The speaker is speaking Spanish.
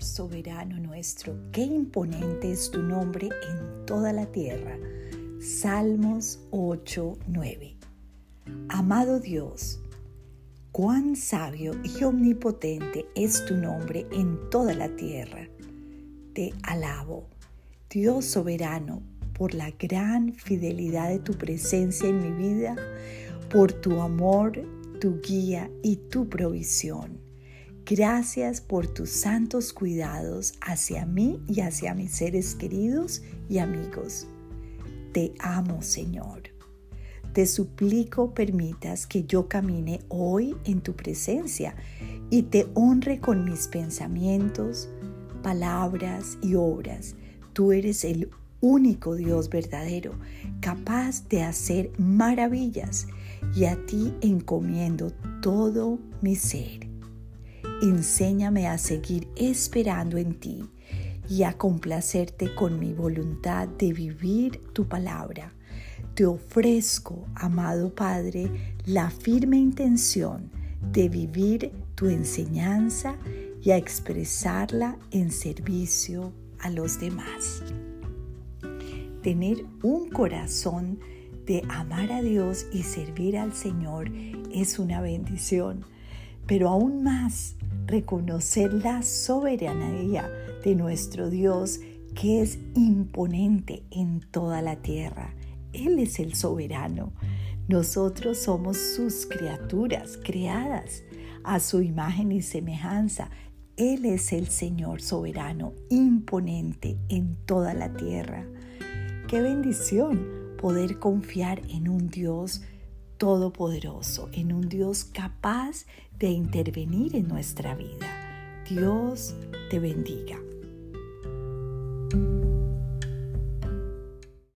Soberano nuestro, qué imponente es tu nombre en toda la tierra. Salmos 8, 9. Amado Dios, cuán sabio y omnipotente es tu nombre en toda la tierra. Te alabo, Dios soberano, por la gran fidelidad de tu presencia en mi vida, por tu amor, tu guía y tu provisión. Gracias por tus santos cuidados hacia mí y hacia mis seres queridos y amigos. Te amo, Señor. Te suplico permitas que yo camine hoy en tu presencia y te honre con mis pensamientos, palabras y obras. Tú eres el único Dios verdadero, capaz de hacer maravillas, y a ti encomiendo todo mi ser. Enséñame a seguir esperando en ti y a complacerte con mi voluntad de vivir tu palabra. Te ofrezco, amado Padre, la firme intención de vivir tu enseñanza y a expresarla en servicio a los demás. Tener un corazón de amar a Dios y servir al Señor es una bendición, pero aún más reconocer la soberanía de nuestro Dios que es imponente en toda la tierra. Él es el soberano. Nosotros somos sus criaturas creadas a su imagen y semejanza. Él es el Señor soberano, imponente en toda la tierra. Qué bendición poder confiar en un Dios todopoderoso, en un Dios capaz de intervenir en nuestra vida. Dios te bendiga.